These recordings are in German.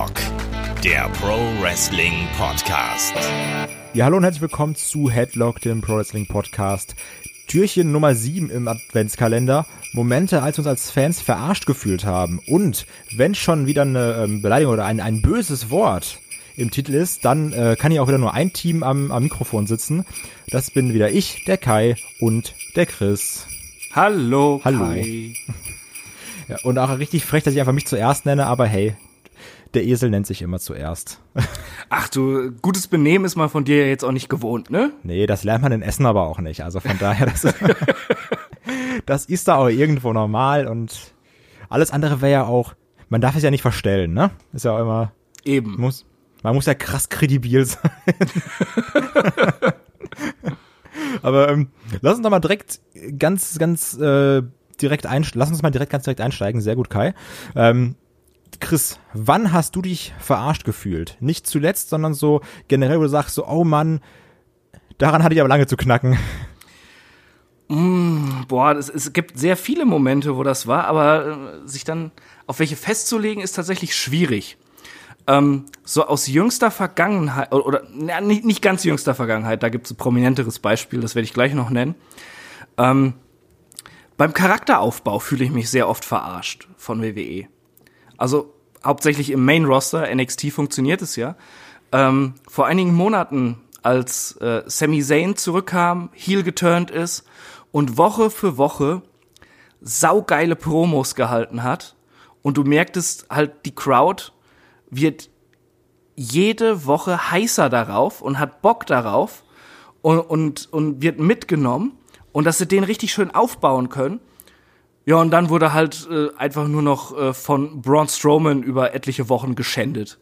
Headlock, der Pro Wrestling Podcast. Ja, hallo und herzlich willkommen zu Headlock, dem Pro Wrestling Podcast. Türchen Nummer 7 im Adventskalender. Momente, als wir uns als Fans verarscht gefühlt haben. Und wenn schon wieder eine ähm, Beleidigung oder ein, ein böses Wort im Titel ist, dann äh, kann hier auch wieder nur ein Team am, am Mikrofon sitzen. Das bin wieder ich, der Kai und der Chris. Hallo, Hallo. Kai. Ja, und auch richtig frech, dass ich einfach mich zuerst nenne, aber hey, der Esel nennt sich immer zuerst. Ach du, gutes Benehmen ist man von dir ja jetzt auch nicht gewohnt, ne? Nee, das lernt man in Essen aber auch nicht. Also von daher, das, das ist da auch irgendwo normal und alles andere wäre ja auch, man darf es ja nicht verstellen, ne? Ist ja auch immer, Eben. muss, man muss ja krass kredibil sein. aber ähm, lass uns doch mal direkt ganz, ganz äh, direkt einsteigen. Lass uns mal direkt ganz direkt einsteigen. Sehr gut, Kai. Ähm, Chris, wann hast du dich verarscht gefühlt? Nicht zuletzt, sondern so generell, wo du sagst so, oh Mann, daran hatte ich aber lange zu knacken. Boah, es, es gibt sehr viele Momente, wo das war, aber äh, sich dann auf welche festzulegen, ist tatsächlich schwierig. Ähm, so aus jüngster Vergangenheit, oder, oder na, nicht, nicht ganz jüngster Vergangenheit, da gibt es ein prominenteres Beispiel, das werde ich gleich noch nennen. Ähm, beim Charakteraufbau fühle ich mich sehr oft verarscht von WWE. Also hauptsächlich im Main Roster, NXT funktioniert es ja. Ähm, vor einigen Monaten, als äh, Sami Zayn zurückkam, heel geturnt ist und Woche für Woche saugeile Promos gehalten hat und du merktest halt, die Crowd wird jede Woche heißer darauf und hat Bock darauf und, und, und wird mitgenommen und dass sie den richtig schön aufbauen können. Ja, und dann wurde halt äh, einfach nur noch äh, von Braun Strowman über etliche Wochen geschändet.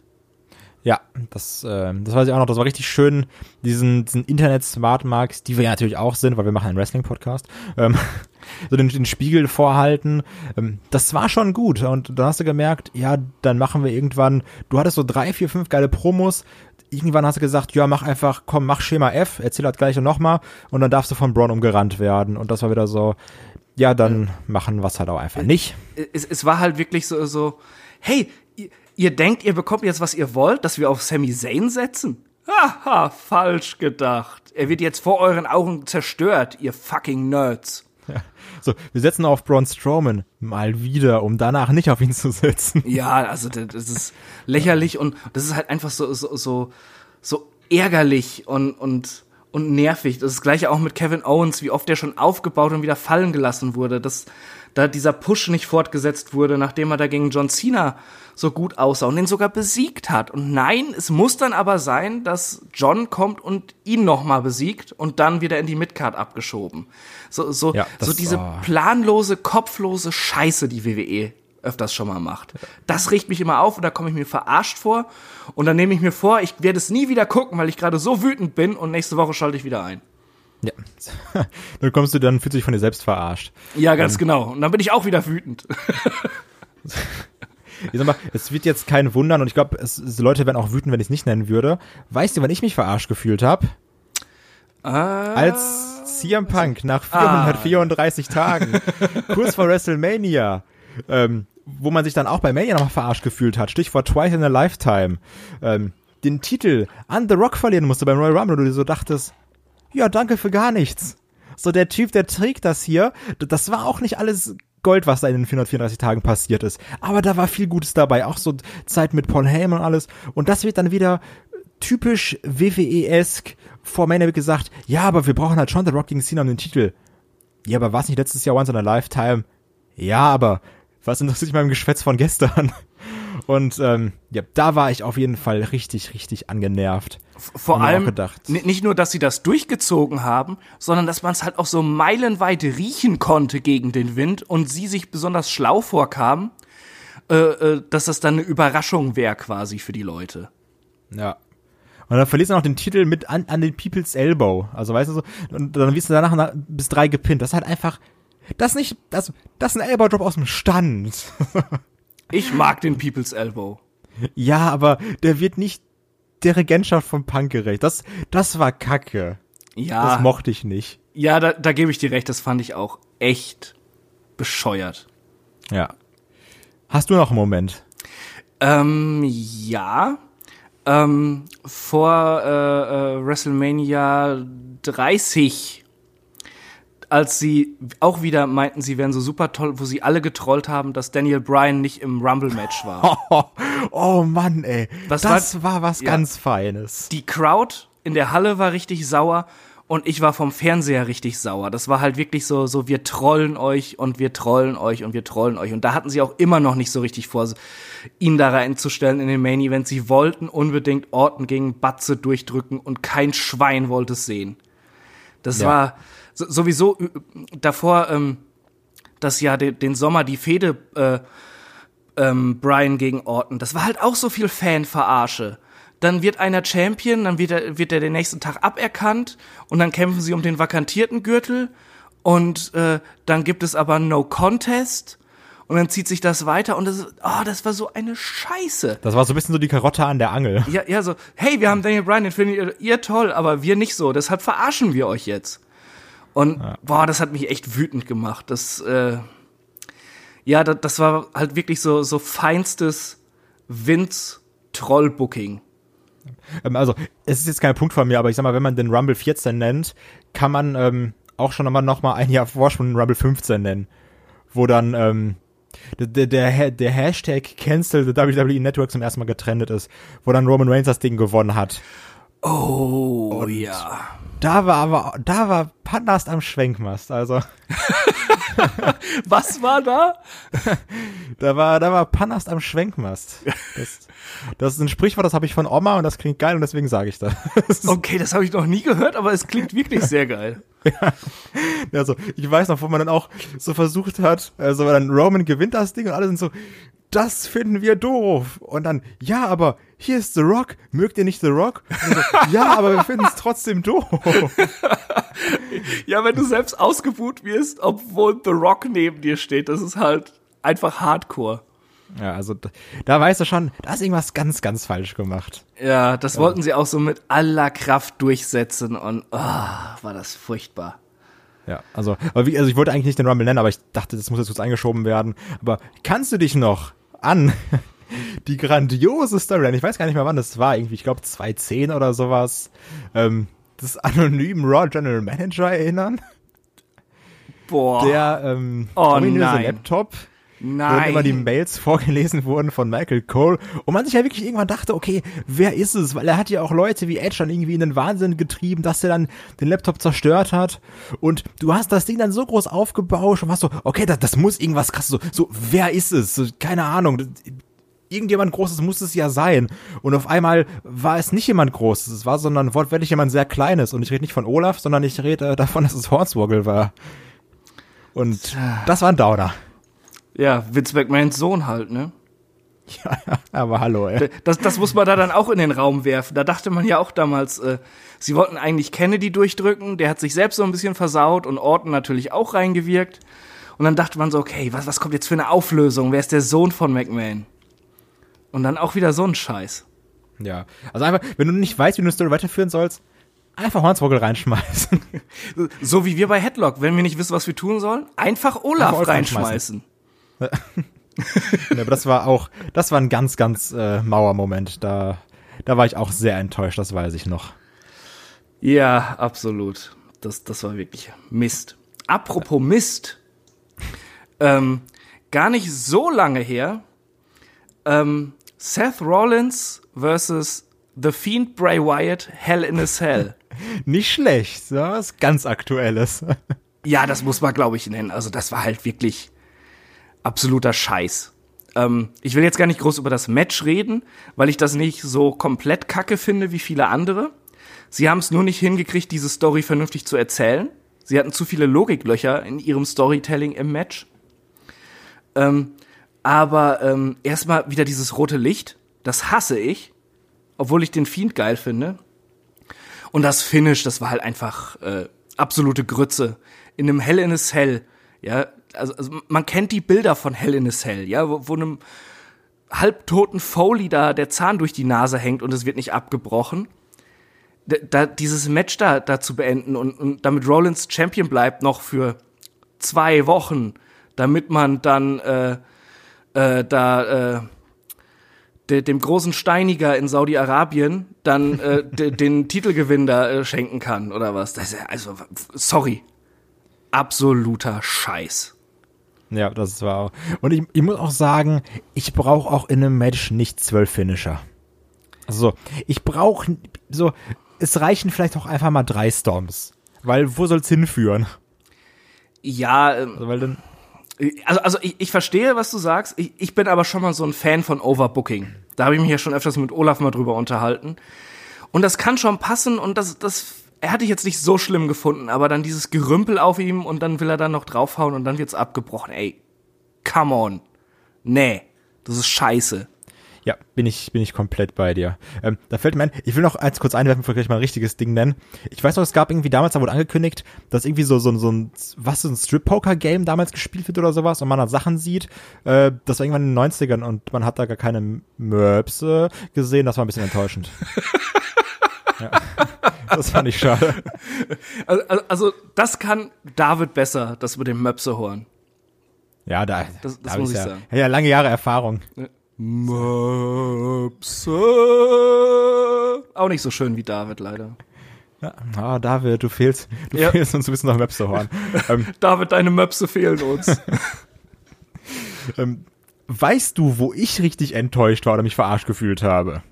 Ja, das, äh, das weiß ich auch noch. Das war richtig schön, diesen, diesen Internet-Smart-Marks, die wir ja natürlich auch sind, weil wir machen einen Wrestling-Podcast, ähm, so den, den Spiegel vorhalten. Ähm, das war schon gut. Und dann hast du gemerkt, ja, dann machen wir irgendwann, du hattest so drei, vier, fünf geile Promos. Irgendwann hast du gesagt, ja, mach einfach, komm, mach Schema F, erzähl das gleiche nochmal und dann darfst du von Braun umgerannt werden. Und das war wieder so, ja, dann machen wir es halt auch einfach nicht. Es, es war halt wirklich so, so hey, ihr, ihr denkt, ihr bekommt jetzt, was ihr wollt, dass wir auf Sami Zayn setzen? Haha, falsch gedacht. Er wird jetzt vor euren Augen zerstört, ihr fucking Nerds. Ja. So, wir setzen auf Braun Strowman mal wieder, um danach nicht auf ihn zu setzen. Ja, also das das ist lächerlich und das ist halt einfach so so so so ärgerlich und und und nervig. Das ist das gleiche auch mit Kevin Owens, wie oft der schon aufgebaut und wieder fallen gelassen wurde, dass da dieser Push nicht fortgesetzt wurde, nachdem er da gegen John Cena so gut aussah und den sogar besiegt hat. Und nein, es muss dann aber sein, dass John kommt und ihn nochmal besiegt und dann wieder in die Midcard abgeschoben. So, so, Ja, so diese oh. planlose, kopflose Scheiße, die WWE öfters schon mal macht. Das riecht mich immer auf und da komme ich mir verarscht vor und dann nehme ich mir vor, ich werde es nie wieder gucken, weil ich gerade so wütend bin und nächste Woche schalte ich wieder ein. Ja. dann kommst du, dann fühlst du dich von dir selbst verarscht. Ja, ganz genau. Und dann bin ich auch wieder wütend. Ich sag mal, es wird jetzt kein Wundern und ich glaube, Leute werden auch wütend, wenn ich es nicht nennen würde. Weißt du, wann ich mich verarscht gefühlt habe? Ah. Als CM Punk nach 434 Tagen, kurz vor WrestleMania, ähm, wo man sich dann auch bei Mania nochmal verarscht gefühlt hat, Stichwort Twice in a Lifetime, ähm, den Titel an The Rock verlieren musste beim Royal Rumble und du dir so dachtest, ja, danke für gar nichts. So, der Typ, der trägt das hier, das war auch nicht alles Gold, was da in den 434 Tagen passiert ist. Aber da war viel Gutes dabei, auch so Zeit mit Paul Heyman und alles. Und das wird dann wieder typisch WWE-esk vor Mania wird gesagt, ja, aber wir brauchen halt schon The Rock gegen Cena um den Titel. Ja, aber war es nicht letztes Jahr Once in a Lifetime? Ja, aber was interessiert mich beim Geschwätz von gestern? Und ähm, ja, da war ich auf jeden Fall richtig, richtig angenervt. Vor allem nicht nur, dass sie das durchgezogen haben, sondern dass man es halt auch so meilenweit riechen konnte gegen den Wind und sie sich besonders schlau vorkamen, äh, äh, dass das dann eine Überraschung wäre quasi für die Leute. Ja. Und dann verlierst du noch den Titel mit an, an den People's Elbow. Also weißt du so, und dann wirst du danach nach, bis drei gepinnt. Das ist halt einfach, das nicht, das, das ist ein Elbow-Drop aus dem Stand. Ich mag den People's Elbow. ja, aber der wird nicht der Regentschaft von Punk gerecht. Das, das war Kacke. Ja, Das mochte ich nicht. ja, da, da gebe ich dir recht, das fand ich auch echt bescheuert. Ja. Hast du noch einen Moment? Ähm, ja. Ähm, vor äh, äh, WrestleMania 30, als sie auch wieder meinten, sie wären so super toll, wo sie alle getrollt haben, dass Daniel Bryan nicht im Rumble-Match war. Oh, oh Mann, ey. Das Das, war- war, was ja. ganz Feines. Die Crowd in der Halle war richtig sauer und ich war vom Fernseher richtig sauer. Das war halt wirklich so, so wir trollen euch und wir trollen euch und wir trollen euch. Und da hatten sie auch immer noch nicht so richtig vor, ihn da reinzustellen in den Main Event. Sie wollten unbedingt Orton gegen Batze durchdrücken und kein Schwein wollte es sehen. Das Ja. war sowieso äh, davor, ähm, das Jahr, den, den Sommer, die Fehde äh, ähm, Brian gegen Orton. Das war halt auch so viel Fanverarsche. Dann wird einer Champion, dann wird er, wird er den nächsten Tag aberkannt und dann kämpfen sie um den vakantierten Gürtel und äh, dann gibt es aber No Contest und dann zieht sich das weiter und das, oh, das war so eine Scheiße. Das war so ein bisschen so die Karotte an der Angel. Ja, ja, so, hey, wir haben Daniel Bryan, den findet ihr, ihr toll, aber wir nicht so, deshalb verarschen wir euch jetzt. Und boah, das hat mich echt wütend gemacht. Das, äh, ja, das, das war halt wirklich so, so feinstes Vince-Troll-Booking. Ähm, also, es ist jetzt kein Punkt von mir, aber ich sag mal, wenn man den Rumble 14 nennt, kann man ähm, auch schon nochmal noch mal ein Jahr Vorsprung den Rumble 15 nennen. Wo dann ähm, der, der, der Hashtag Cancel the WWE Network zum ersten Mal getrennt ist, wo dann Roman Reigns das Ding gewonnen hat. Oh, ja. Da war aber, da war Pandast am Schwenkmast, also Was war da? da war, da war Pandast am Schwenkmast. Das, das ist ein Sprichwort, das habe ich von Oma und das klingt geil und deswegen sage ich das. Okay, das habe ich noch nie gehört, aber es klingt wirklich sehr geil. Also, ich weiß noch, wo man dann auch so versucht hat, also dann Roman gewinnt das Ding und alle sind so, das finden wir doof. Und dann, ja, aber hier ist The Rock. Mögt ihr nicht The Rock? So, ja, aber wir finden es trotzdem doof. Ja, wenn du selbst ausgebuht wirst, obwohl The Rock neben dir steht, das ist halt einfach Hardcore. Ja, also da, da weißt du schon, da ist irgendwas ganz, ganz falsch gemacht. Ja, das wollten sie auch so mit aller Kraft durchsetzen und oh, war das furchtbar. Ja, also, also ich wollte eigentlich nicht den Rumble nennen, aber ich dachte, das muss jetzt kurz eingeschoben werden. Aber kannst du dich noch an die grandiose Storyline, ich weiß gar nicht mehr wann das war, irgendwie, ich glaube 2010 oder sowas, ähm, des anonymen Raw General Manager erinnern? Boah. Der ähm, Oh, ominöse. Laptop, Nein. immer die Mails vorgelesen wurden von Michael Cole und man sich ja wirklich irgendwann dachte, okay, wer ist es? Weil er hat ja auch Leute wie Edge dann irgendwie in den Wahnsinn getrieben, dass er dann den Laptop zerstört hat und du hast das Ding dann so groß aufgebauscht und warst so, okay, das, das muss irgendwas krass, so, so, wer ist es? So, keine Ahnung, irgendjemand Großes muss es ja sein. Und auf einmal war es nicht jemand Großes, es war sondern wortwörtlich jemand sehr Kleines. Und ich rede nicht von Olaf, sondern ich rede äh, davon, dass es Hornswoggle war. Und das war ein Downer. Ja, Vince McMahons Sohn halt, ne? Ja, aber hallo, ey. Das, das muss man da dann auch in den Raum werfen. Da dachte man ja auch damals, äh, sie wollten eigentlich Kennedy durchdrücken, der hat sich selbst so ein bisschen versaut und Orton natürlich auch reingewirkt. Und dann dachte man so, okay, was, was kommt jetzt für eine Auflösung? Wer ist der Sohn von McMahon? Und dann auch wieder so ein Scheiß. Ja. Also einfach, wenn du nicht weißt, wie du eine Story weiterführen sollst, einfach Hornswoggle reinschmeißen. So wie wir bei Headlock, wenn wir nicht wissen, was wir tun sollen, einfach Olaf Einfach Olaf reinschmeißen. ja, aber das war auch, das war ein ganz, ganz äh, Mauermoment. Da, da war ich auch sehr enttäuscht, das weiß ich noch. Ja, absolut. Das, das war wirklich Mist. Apropos Mist. Ähm, gar nicht so lange her. Ähm, Seth Rollins versus The Fiend Bray Wyatt Hell in a Cell. Nicht schlecht, was ganz Aktuelles. Ja, das muss man, glaube ich, nennen. Also, das war halt wirklich absoluter Scheiß. Ähm, ich will jetzt gar nicht groß über das Match reden, weil ich das nicht so komplett kacke finde wie viele andere. Sie haben es nur nicht hingekriegt, diese Story vernünftig zu erzählen. Sie hatten zu viele Logiklöcher in ihrem Storytelling im Match. Ähm, aber ähm, erstmal wieder dieses rote Licht, das hasse ich, obwohl ich den Fiend geil finde. Und das Finish, das war halt einfach äh, absolute Grütze. In einem Hell in a Cell, ja, also, also man kennt die Bilder von Hell in a Cell, ja, wo, wo einem halbtoten Foley da der Zahn durch die Nase hängt und es wird nicht abgebrochen. Da, dieses Match da, da zu beenden und, und damit Rollins Champion bleibt noch für zwei Wochen, damit man dann äh, äh, da äh, de, dem großen Steiniger in Saudi-Arabien dann äh, de, den Titelgewinn da äh, schenken kann oder was. Das ist also, sorry. Absoluter Scheiß. Ja, das war auch. Und ich, ich muss auch sagen, ich brauche auch in einem Match nicht zwölf Finisher. Also, ich brauche so, es reichen vielleicht auch einfach mal drei Storms. Weil wo soll's hinführen? Ja, ähm, Also, weil dann, also, also ich, ich verstehe, was du sagst. Ich, ich bin aber schon mal so ein Fan von Overbooking. Da habe ich mich ja schon öfters mit Olaf mal drüber unterhalten. Und das kann schon passen und das, das er hatte ich jetzt nicht so schlimm gefunden, aber dann dieses Gerümpel auf ihm und dann will er dann noch draufhauen und dann wird's abgebrochen. Ey, come on. Nee, das ist scheiße. ja, bin ich, bin ich komplett bei dir. Ähm, da fällt mir ein, ich will noch eins kurz einwerfen, bevor ich mal ein richtiges Ding nennen. Ich weiß noch, es gab irgendwie damals, da wurde angekündigt, dass irgendwie so, so, so ein, was, so ein Strip-Poker-Game damals gespielt wird oder sowas und man da Sachen sieht. Äh, das war irgendwann in den 90ern und man hat da gar keine Möpse gesehen. Das war ein bisschen enttäuschend. ja. Das fand ich schade. Also, also- also das kann David besser, das mit dem Möpsehorn. Ja, da, Das- das da muss ich ja, sagen. Ja, lange Jahre Erfahrung. Möpse. Auch nicht so schön wie David, leider. Ja, ah, David, du fehlst, du Ja. fehlst uns ein bisschen nach Möpsehorn. ähm, David, deine Möpse fehlen uns. ähm, weißt du, wo ich richtig enttäuscht war oder mich verarscht gefühlt habe?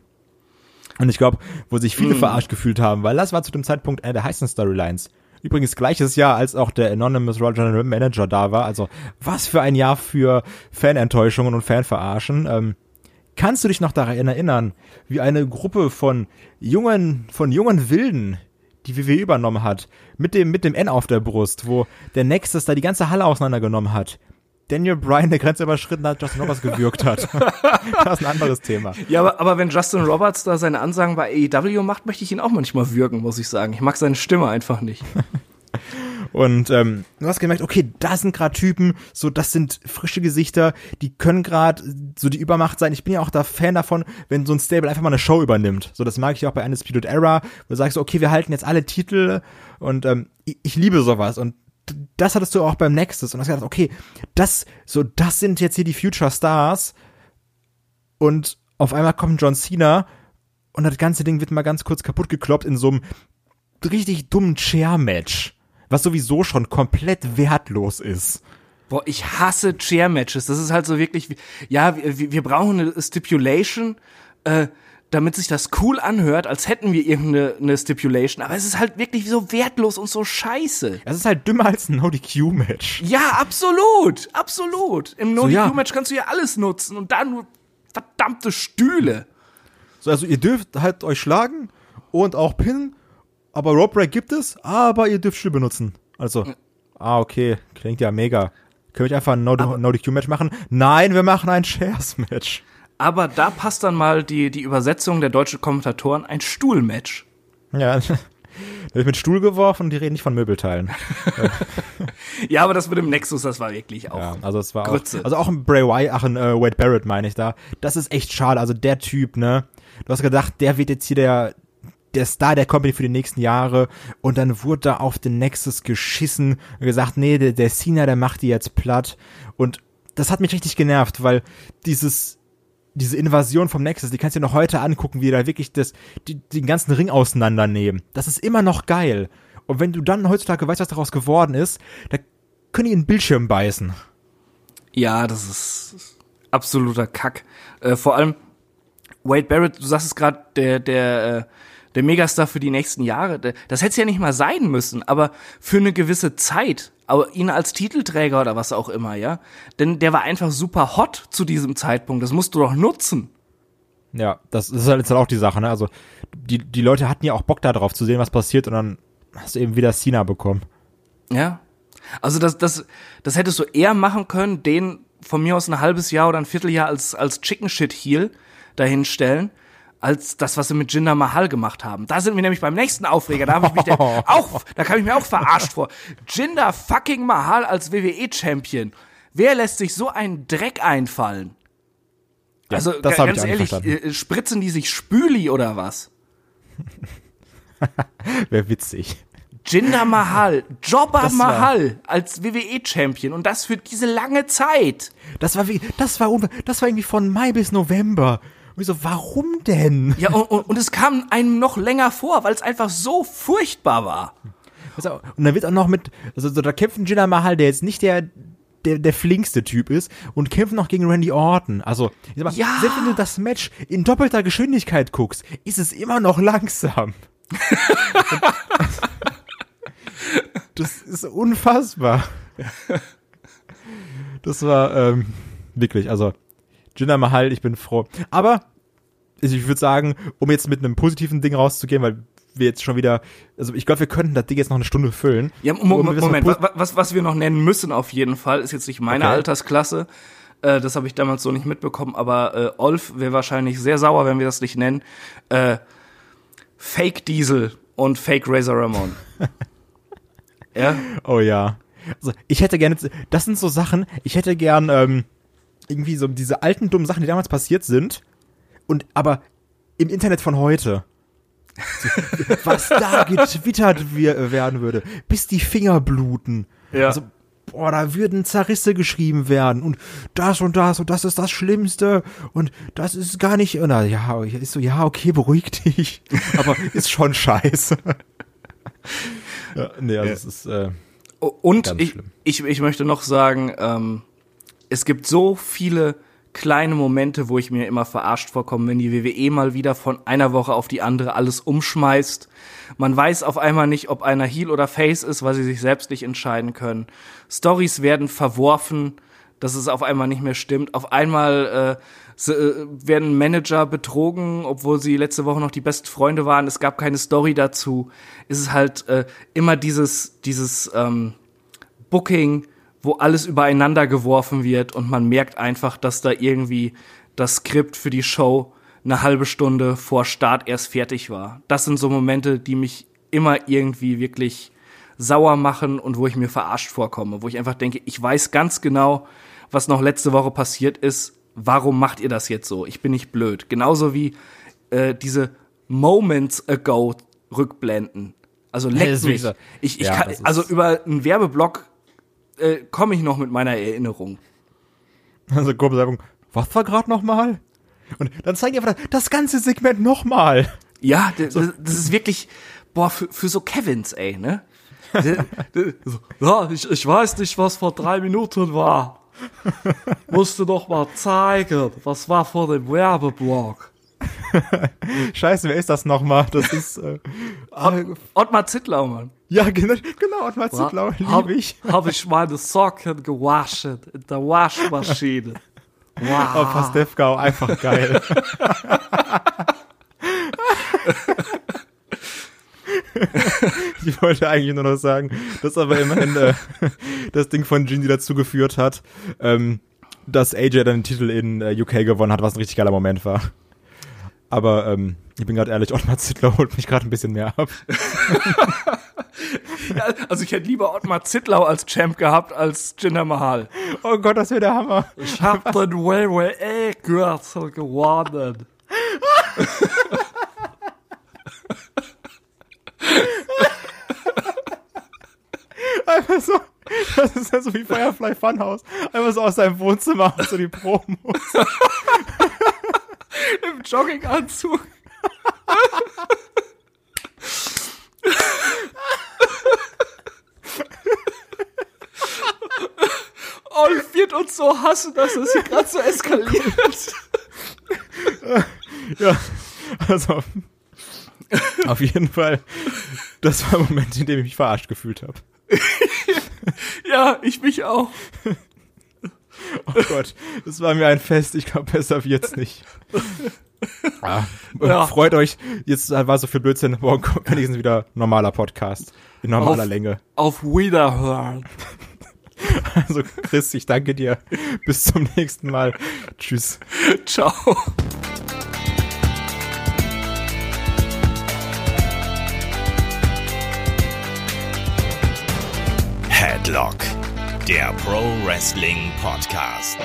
Und ich glaube, wo sich viele verarscht gefühlt haben, weil das war zu dem Zeitpunkt eine der heißen Storylines. Übrigens gleiches Jahr, als auch der Anonymous Raw General Manager da war. Also was für ein Jahr für Fanenttäuschungen und Fanverarschen. Ähm, kannst du dich noch daran erinnern, wie eine Gruppe von jungen, von jungen Wilden die WWE übernommen hat, mit dem, mit dem N auf der Brust, wo der Nexus da die ganze Halle auseinandergenommen hat. Daniel Bryan der Grenze überschritten hat, Justin Roberts gewürgt hat. das ist ein anderes Thema. ja, aber, aber wenn Justin Roberts da seine Ansagen bei AEW macht, möchte ich ihn auch manchmal würgen, muss ich sagen. Ich mag seine Stimme einfach nicht. Und ähm, du hast gemerkt, okay, da sind gerade Typen, so das sind frische Gesichter, die können gerade so die Übermacht sein. Ich bin ja auch da Fan davon, wenn so ein Stable einfach mal eine Show übernimmt. So das mag ich auch bei Undisputed Era, wo du sagst, okay, wir halten jetzt alle Titel und ähm, ich, ich liebe sowas und das hattest du auch beim Nexus und hast gedacht, okay, das so das sind jetzt hier die Future Stars und auf einmal kommt John Cena und das ganze Ding wird mal ganz kurz kaputt gekloppt in so einem richtig dummen Chair-Match was sowieso schon komplett wertlos ist. Boah, ich hasse Chair-Matches. Das ist halt so wirklich, wie- ja, wir, wir brauchen eine Stipulation, äh, damit sich das cool anhört, als hätten wir irgendeine eine Stipulation. Aber es ist halt wirklich so wertlos und so scheiße. Es ist halt dümmer als ein No-DQ-Match. Ja, absolut, absolut. Im So, ja. No-DQ-Match kannst du ja alles nutzen und dann nur verdammte Stühle. So, also ihr dürft halt euch schlagen und auch pinnen, aber Rope Break gibt es, aber ihr dürft Stuhl benutzen. Also, ah, okay, klingt ja mega. Können wir einfach ein No- No-DQ-Match machen? Nein, wir machen ein Shares-Match. Aber da passt dann mal die, die Übersetzung der deutschen Kommentatoren, ein Stuhlmatch. Ja, da wird mit Stuhl geworfen und die reden nicht von Möbelteilen. Ja, aber das mit dem Nexus, das war wirklich auch. Ja, also es war Grütze. auch, also auch ein Bray Wyatt, ach ein äh, Wade Barrett meine ich da. Das ist echt schade. Also der Typ, ne? Du hast gedacht, der wird jetzt hier der der Star der Company für die nächsten Jahre und dann wurde da auf den Nexus geschissen und gesagt, nee, der, der Cena, der macht die jetzt platt und das hat mich richtig genervt, weil dieses diese Invasion vom Nexus, die kannst du dir noch heute angucken, wie die da wirklich das, die, den ganzen Ring auseinandernehmen. Das ist immer noch geil. Und wenn du dann heutzutage weißt, was daraus geworden ist, da können die in den Bildschirm beißen. Ja, das ist absoluter Kack. Äh, vor allem Wade Barrett, du sagst es gerade, der der äh, der Megastar für die nächsten Jahre. Das hätte es ja nicht mal sein müssen, aber für eine gewisse Zeit, aber ihn als Titelträger oder was auch immer, ja, denn der war einfach super hot zu diesem Zeitpunkt. Das musst du doch nutzen. Ja, das ist halt jetzt halt auch die Sache, ne? Also die, die Leute hatten ja auch Bock darauf zu sehen, was passiert und dann hast du eben wieder Cena bekommen. Ja. Also das, das, das hättest du eher machen können, den von mir aus ein halbes Jahr oder ein Vierteljahr als, als Chicken Shit Heel dahinstellen, als das, was sie mit Jinder Mahal gemacht haben. Da sind wir nämlich beim nächsten Aufreger. Da habe ich mich der, auch, da kam ich mir auch verarscht vor. Jinder fucking Mahal als WWE Champion. Wer lässt sich so einen Dreck einfallen? Ja, also das ich ganz nicht ehrlich, verstanden. äh, spritzen die sich Spüli oder was? Wäre witzig. Jinder Mahal, Jobber Das Mahal als WWE-Champion und das für diese lange Zeit. Das war wie, das war, das war irgendwie von Mai bis November, Und ich so, warum denn? Ja, und, und, und es kam einem noch länger vor, weil es einfach so furchtbar war. Und dann wird auch noch mit, also so, da kämpft ein Jinder Mahal, der jetzt nicht der, der, der flinkste Typ ist und kämpft noch gegen Randy Orton. Also, ich sag mal, Ja. selbst wenn du das Match in doppelter Geschwindigkeit guckst, ist es immer noch langsam. das ist unfassbar. Das war ähm, wirklich, also Jinder Mahal, ich bin froh. Aber ich würde sagen, um jetzt mit einem positiven Ding rauszugehen, weil wir jetzt schon wieder, also ich glaube, wir könnten das Ding jetzt noch eine Stunde füllen. Ja, Mo Um Moment, was, was wir noch nennen müssen auf jeden Fall, ist jetzt nicht meine Okay. Altersklasse. Äh, das habe ich damals so nicht mitbekommen, aber äh, Olf wäre wahrscheinlich sehr sauer, wenn wir das nicht nennen. Äh, Fake Diesel und Fake Razor Ramon. ja, Oh ja. Also ich hätte gerne, das sind so Sachen, ich hätte gern ähm, irgendwie so diese alten dummen Sachen, die damals passiert sind, und aber im Internet von heute. Was da getwittert wir- werden würde, bis die Finger bluten. Ja. Also, boah, da würden Zerrisse geschrieben werden und das und das und das ist das Schlimmste und das ist gar nicht, na, ja, ist so, ja, okay, beruhig dich, aber ist schon scheiße. ja, nee, also es ist, äh, Und ich, ich, ich möchte noch sagen, ähm, es gibt so viele kleine Momente, wo ich mir immer verarscht vorkomme, wenn die WWE mal wieder von einer Woche auf die andere alles umschmeißt. Man weiß auf einmal nicht, ob einer Heel oder Face ist, weil sie sich selbst nicht entscheiden können. Stories werden verworfen, dass es auf einmal nicht mehr stimmt. Auf einmal äh, äh, werden Manager betrogen, obwohl sie letzte Woche noch die besten Freunde waren. Es gab keine Story dazu. Es ist halt äh, immer dieses, dieses ähm, Booking, wo alles übereinander geworfen wird und man merkt einfach, dass da irgendwie das Skript für die Show eine halbe Stunde vor Start erst fertig war. Das sind so Momente, die mich immer irgendwie wirklich sauer machen und wo ich mir verarscht vorkomme, wo ich einfach denke, ich weiß ganz genau, was noch letzte Woche passiert ist. Warum macht ihr das jetzt so? Ich bin nicht blöd. Genauso wie äh, diese Moments ago Rückblenden. Also leck mich. Ich, ich Ja, kann, also über einen Werbeblock äh, komme ich noch mit meiner Erinnerung. Also Kurzbeschreibung, was war gerade nochmal? Und dann zeigen die einfach das ganze Segment nochmal. Ja, das, das ist wirklich, boah, für, für so Kevins, ey, ne? So, Ja, ich, ich weiß nicht, was vor drei Minuten war. Musste doch mal zeigen, was war vor dem Werbeblock. Scheiße, wer ist das nochmal? Das ist, äh, ah, Ottmar Zittlau, Mann. ja, genau, genau, Ottmar Zittlau, Hab- liebe ich. Hab ich meine Socken gewaschen in der Waschmaschine. Wow. Oh, Pastewka, einfach geil. ich wollte eigentlich nur noch sagen, dass aber immerhin äh, das Ding von Gene dazu geführt hat, ähm, dass AJ dann den Titel in äh, UK gewonnen hat, was ein richtig geiler Moment war. Aber ähm, ich bin gerade ehrlich, Ottmar Zittler holt mich gerade ein bisschen mehr ab. Ja, also ich hätte lieber Ottmar Zittlau als Champ gehabt als Jinder Mahal. Oh Gott, das wäre der Hammer. Ich hab den WWE-Gürtel gewonnen. Einfach so, das ist ja so wie Firefly Funhouse. Einfach so aus seinem Wohnzimmer so die Promos. Jogginganzug. Olf wird uns so hassen, dass es hier gerade so eskaliert. Ja, also auf jeden Fall, das war ein Moment, in dem ich mich verarscht gefühlt habe. Ja, ich mich auch. Oh Gott, das war mir ein Fest. Ich glaube, besser wird's nicht. Ah, Ja. Freut euch, jetzt war so viel Blödsinn. Morgen kommt wenigstens wieder normaler Podcast. In normaler Auf- Länge. Auf Wiederhören. Also Chris, ich danke dir. Bis zum nächsten Mal. Tschüss. Ciao. Headlock, der Pro Wrestling Podcast.